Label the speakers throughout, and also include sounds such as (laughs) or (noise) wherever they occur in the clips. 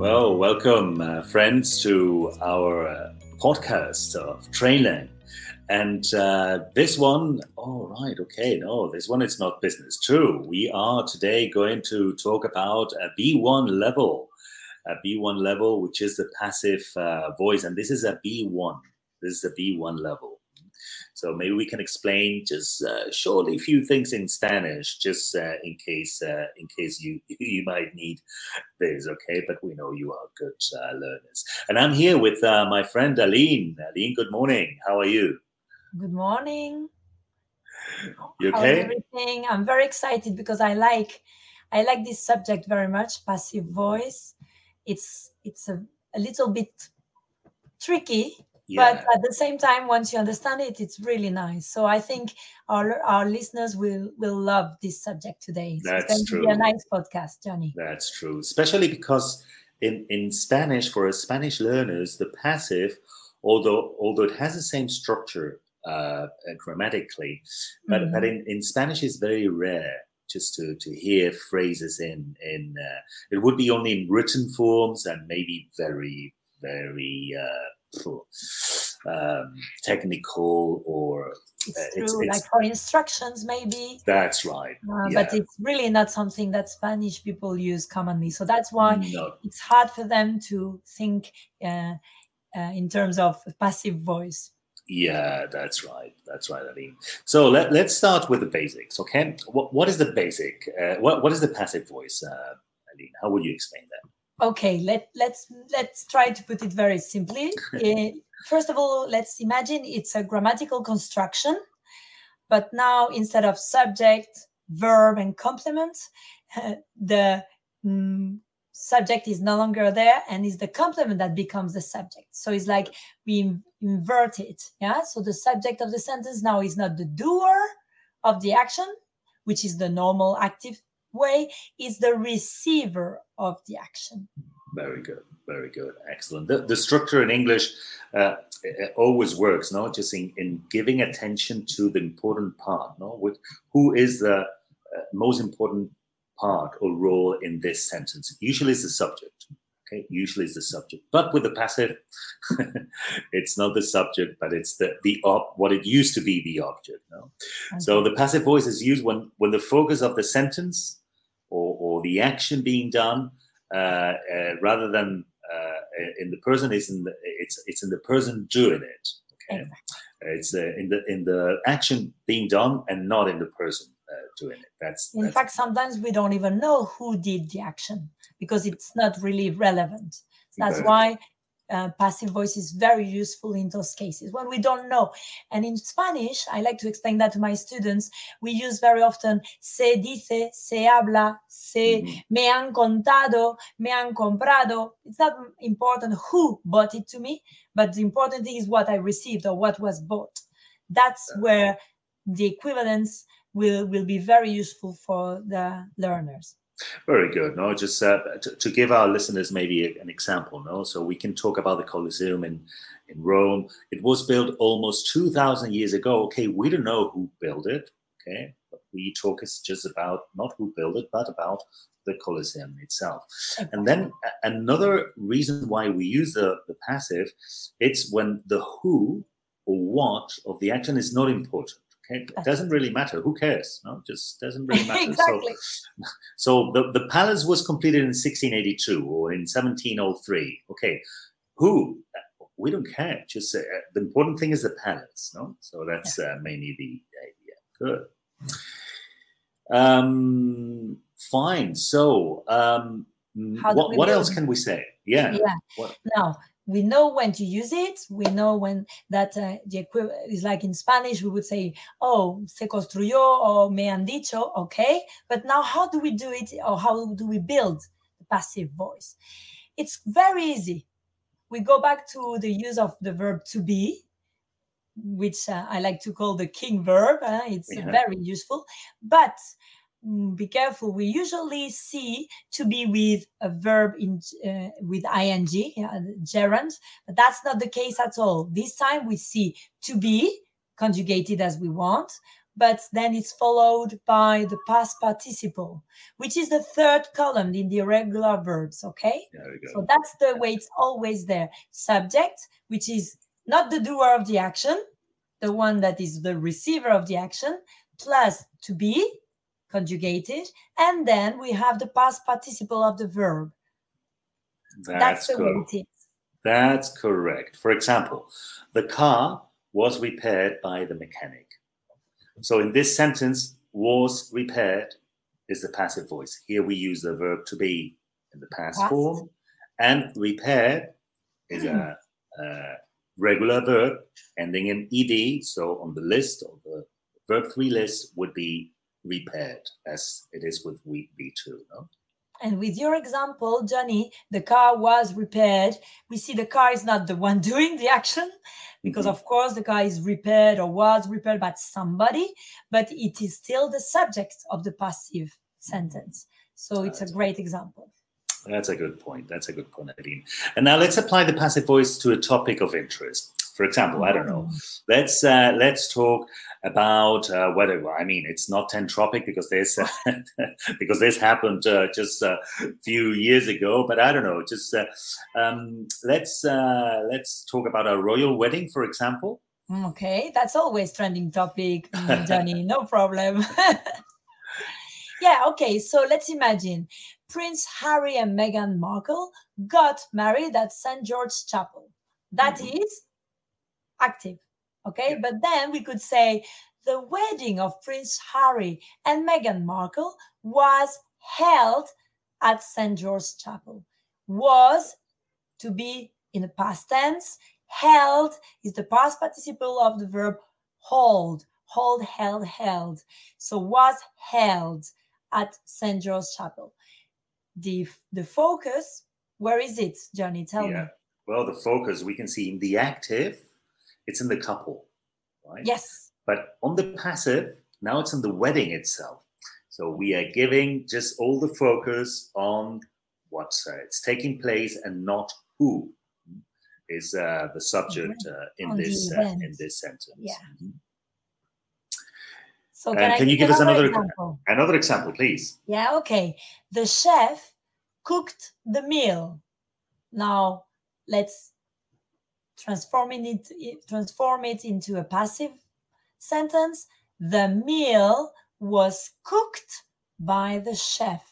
Speaker 1: Well, welcome, uh, friends, to our uh, podcast of Trainlang. And uh, this one, oh, right, okay, no, this one is not business. True. We are today going to talk about a B1 level, a B1 level, which is the passive uh, voice. And this is a B1. This is a B1 level. So maybe we can explain just uh, shortly a few things in Spanish, just uh, in case uh, in case you (laughs) you might need this. Okay, but we know you are good uh, learners, and I'm here with uh, my friend Aline. Aline, good morning. How are you?
Speaker 2: Good morning.
Speaker 1: You okay?
Speaker 2: everything? I'm very excited because I like I like this subject very much. Passive voice. It's it's a, a little bit tricky,
Speaker 1: Yeah,
Speaker 2: but at the same time, once you understand it, it's really nice. So I think our our listeners will will love this subject today. So
Speaker 1: That's
Speaker 2: it's going to be a nice podcast, Johnny.
Speaker 1: that's true. Especially because in in Spanish, for us Spanish learners, the passive, although although it has the same structure uh, grammatically, but but
Speaker 2: Mhm.
Speaker 1: in, in Spanish it's very rare just to to hear phrases in in uh, it would be only in written forms and maybe very very uh, phew, um, technical or
Speaker 2: It's
Speaker 1: uh,
Speaker 2: true,
Speaker 1: it's, it's
Speaker 2: like for instructions, maybe.
Speaker 1: that's right
Speaker 2: Uh,
Speaker 1: yeah
Speaker 2: But it's really not something that Spanish people use commonly. So that's why
Speaker 1: no
Speaker 2: it's hard for them to think uh, uh, in terms of passive voice.
Speaker 1: yeah that's right that's right Aline. so let, let's start with the basics okay what, what is the basic uh, what, what is the passive voice uh, Aline? how would you explain that
Speaker 2: Okay, let let's let's try to put it very simply. (laughs) Eh, First of all, let's imagine it's a grammatical construction, but now instead of subject, verb, and complement, the mm, subject is no longer there, and is the complement that becomes the subject. So it's like we invert it. Yeah. So the subject of the sentence now is not the doer of the action, which is the normal active way, is the receiver of the action.
Speaker 1: Very good, very good, excellent. The, the structure in English uh, it always works, no? Just in, in giving attention to the important part, no? With who is the uh, most important part or role in this sentence? Usually, it's the subject. Okay, usually it's the subject. But with the passive, (laughs) it's not the subject, but it's the the op, what it used to be the object. No? So the passive voice is used when when the focus of the sentence or, or the action being done uh, uh, rather than uh, in the person is in the it's it's in the person doing it. Okay,
Speaker 2: Exactly.
Speaker 1: it's uh, in the in the action being done and not in the person uh, doing it. That's,
Speaker 2: In
Speaker 1: that's
Speaker 2: fact, sometimes we don't even know who did the action because it's not really relevant. That's why uh, passive voice is very useful in those cases when we don't know. And in Spanish, I like to explain that to my students. We use very often se dice, se habla, se
Speaker 1: Mhm.
Speaker 2: me han contado, me han comprado. It's not important who bought it to me, but the important thing is what I received or what was bought. That's where the equivalence will, will be very useful for the learners.
Speaker 1: Very good. No, just uh, to, to give our listeners maybe an example. No, so we can talk about the Colosseum in in Rome. It was built almost two thousand years ago. Okay, we don't know who built it. Okay, but we talk is just about not who built it, but about the Colosseum itself. And then another reason why we use the, the passive, it's when the who or what of the action is not important. It doesn't really matter. Who cares? No, just doesn't really (laughs) matter.
Speaker 2: exactly.
Speaker 1: So, (laughs) so the, the palace was completed in 1682 or in 1703. Okay, who? We don't care. Just uh, the important thing is the palace. No, so that's uh, mainly the idea. Good. Um, fine. So, um, what what else can we say? Yeah.
Speaker 2: Yeah.
Speaker 1: What-
Speaker 2: Now we know when to use it. We know when that uh, the equivalent is like in Spanish. We would say, "Oh, se construyó" or "me han dicho." Okay, but now how do we do it, or how do we build the passive voice? It's very easy. We go back to the use of the verb to be, which uh, I like to call the king verb. uh, it's
Speaker 1: Yeah.
Speaker 2: very useful, but be careful. We usually see to be with a verb in uh, with ing, yeah, gerund, but that's not the case at all. This time we see to be conjugated as we want, but then it's followed by the past participle, which is the third column in the irregular verbs. Okay.
Speaker 1: There we go.
Speaker 2: So that's the way it's always there. Subject, which is not the doer of the action, the one that is the receiver of the action, plus to be conjugated. And then we have the past participle of the verb.
Speaker 1: That's,
Speaker 2: the way
Speaker 1: correct.
Speaker 2: it is.
Speaker 1: That's correct. For example, the car was repaired by the mechanic. So in this sentence, was repaired is the passive voice. Here we use the verb to be in the past
Speaker 2: Past.
Speaker 1: form, and repaired is a, a regular verb ending in ed. So on the list of the verb three list would be repaired, as it is with we B2. No?
Speaker 2: And with your example, Johnny, the car was repaired. We see the car is not the one (laughs) doing the action because,
Speaker 1: Mhm.
Speaker 2: of course, the car is repaired or was repaired by somebody, but it is still the subject of the passive sentence. So it's a great example.
Speaker 1: That's a good point. That's a good point, Nadine. And now let's apply the passive voice to a topic of interest. For example, I don't know. Let's uh, let's talk about uh, whether I mean it's not entropic because this (laughs) because this happened uh, just a few years ago. But I don't know. Just uh, um, let's uh, let's talk about a royal wedding, for example.
Speaker 2: Okay, that's always trending topic, mm, (laughs) Johnny. no problem. (laughs) yeah, okay. So let's imagine Prince Harry and Meghan Markle got married at St. George's Chapel. That is
Speaker 1: Mhm.
Speaker 2: Active. Okay, but then we could say the wedding of Prince Harry and Meghan Markle was held at St. George's Chapel. Was to be in the past tense. Held is the past participle of the verb hold. Hold, held, held. So was held at St. George's Chapel. The the focus, where is it, Johnny? Tell me.
Speaker 1: Yeah. Well, the focus we can see in the active, it's in the couple, right?
Speaker 2: Yes.
Speaker 1: But on the passive, now it's in the wedding itself. So we are giving just all the focus on what uh, it's taking place and not who is uh, the subject uh, in
Speaker 2: On
Speaker 1: this uh, in this sentence.
Speaker 2: Yeah.
Speaker 1: Mhm.
Speaker 2: So can, I
Speaker 1: can you
Speaker 2: give
Speaker 1: us
Speaker 2: another
Speaker 1: another-
Speaker 2: example?
Speaker 1: Another example, please.
Speaker 2: Yeah, okay. The chef cooked the meal. Now let's transform it, transform it into a passive sentence. The meal was cooked by the chef.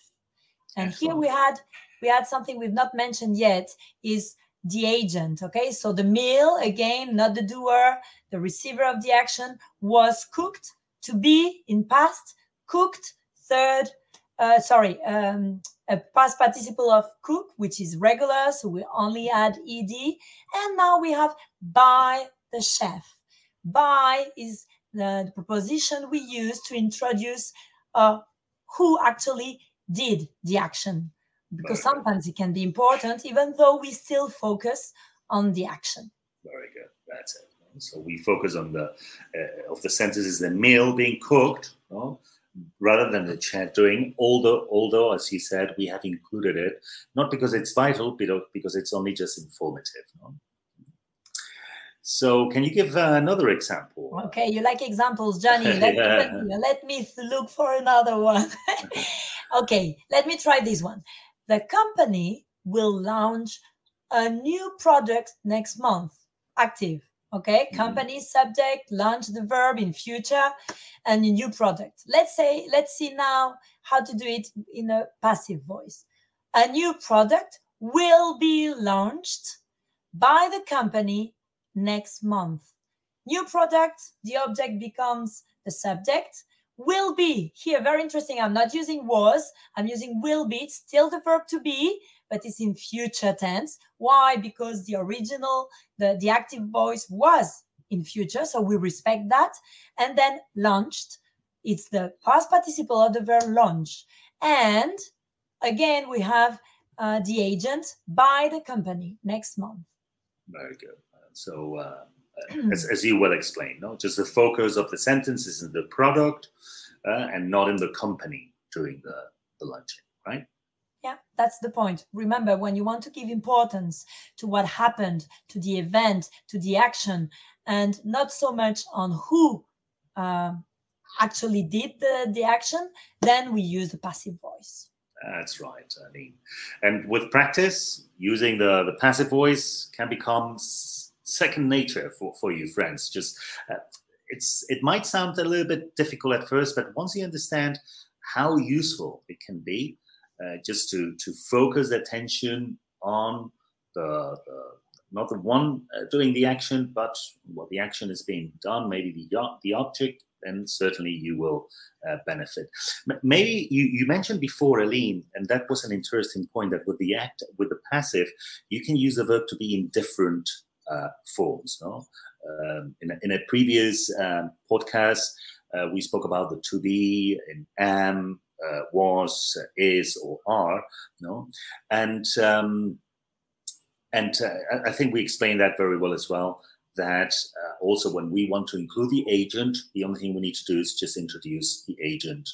Speaker 2: And here we had we had something we've not mentioned yet is the agent. Okay, so the meal again, not the doer, the receiver of the action was cooked to be in past cooked third uh, sorry um, a past participle of cook which is regular so we only add ed and now we have by the chef by is the, the preposition we use to introduce uh, who actually did the action because
Speaker 1: Very good.
Speaker 2: sometimes it can be important even though we still focus on the action
Speaker 1: Very good. That's it. So we focus on the uh, of the sentences the meal being cooked, no? Rather than the chef doing. Although, although as he said, we have included it not because it's vital, but because it's only just informative. No? So, can you give uh, another example?
Speaker 2: Okay, you like examples, Johnny. (laughs) Let,
Speaker 1: Yeah.
Speaker 2: me, let me look for another one. (laughs) okay, let me try this one. The company will launch a new product next month. Active. Okay,
Speaker 1: Mhm.
Speaker 2: company subject, launch the verb in future, and a new product. Let's say, let's see now how to do it in a passive voice. A new product will be launched by the company next month. New product, the object becomes the subject. Will be here, very interesting. I'm not using was, I'm using will be. It's still the verb to be, but it's in future tense. Why? Because the original, the, the active voice was in future, so we respect that. And then launched, it's the past participle of the verb launch. And again, we have uh, the agent by the company next month.
Speaker 1: Very good. So, uh, as, as you well explained, no, just the focus of the sentence is in the product uh, and not in the company doing the, the lunching, right?
Speaker 2: Yeah, that's the point. Remember, when you want to give importance to what happened, to the event, to the action, and not so much on who uh, actually did the, the action, then we use the passive voice.
Speaker 1: That's right, Aline. And with practice, using the, the passive voice can become second nature for, for you, friends. Just uh, it's it might sound a little bit difficult at first, but once you understand how useful it can be, just to to focus attention on the, the not the one uh, doing the action, but what the action is being done, maybe the the object, then certainly you will uh, benefit. Maybe you, you mentioned before, Aline, and that was an interesting point that with the act, with the passive, you can use the verb to be in different uh, forms. No, um, in, a, in a previous um, podcast, uh, we spoke about the to be in am, uh, was, is, or are. No, and um, and uh, I think we explained that very well as well. That uh, also, when we want to include the agent, the only thing we need to do is just introduce the agent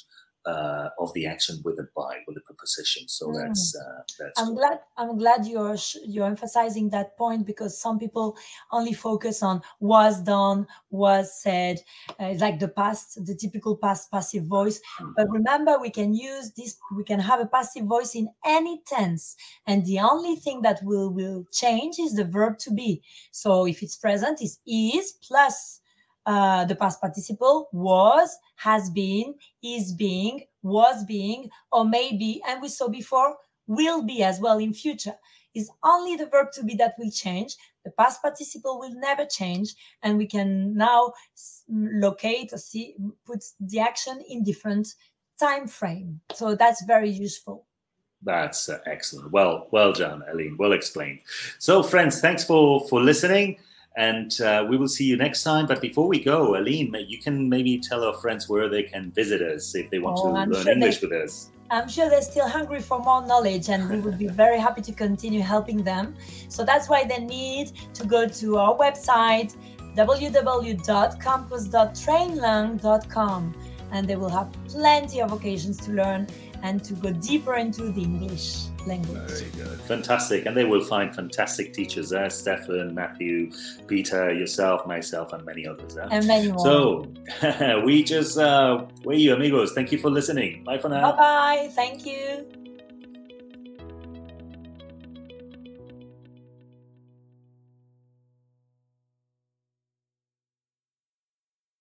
Speaker 1: uh, of the action with a by with a preposition. So mm. that's uh, that's.
Speaker 2: I'm glad. I'm glad you're you're emphasizing that point because some people only focus on was done, was said. Uh, like the past, the typical past passive voice. Mm. But remember, we can use this. We can have a passive voice in any tense, and the only thing that will will change is the verb to be. So if it's present, is is plus uh, the past participle was, has been, is being, was being, or maybe, and we saw before, will be as well in future. Is only the verb to be that will change. The past participle will never change, and we can now locate or see put the action in different time frame. So that's very useful.
Speaker 1: That's uh, excellent. Well, well done, Aline. Well explained. So, friends, thanks for for listening. And uh, we will see you next time. But before we go, Aline, you can maybe tell our friends where they can visit us if they want oh, to I'm learn sure English they, with us.
Speaker 2: I'm sure they're still hungry for more knowledge, and we would be very happy to continue helping them. So that's why they need to go to our website www.campus.trainlang.com and they will have plenty of occasions to learn and to go deeper into the English language.
Speaker 1: Very good. Fantastic. And they will find fantastic teachers there Stefan, Matthew, Peter, yourself, myself, and many others.
Speaker 2: There. And many more.
Speaker 1: So (laughs) we just, uh, we you amigos. Thank you for listening. Bye for now.
Speaker 2: Bye bye. Thank you.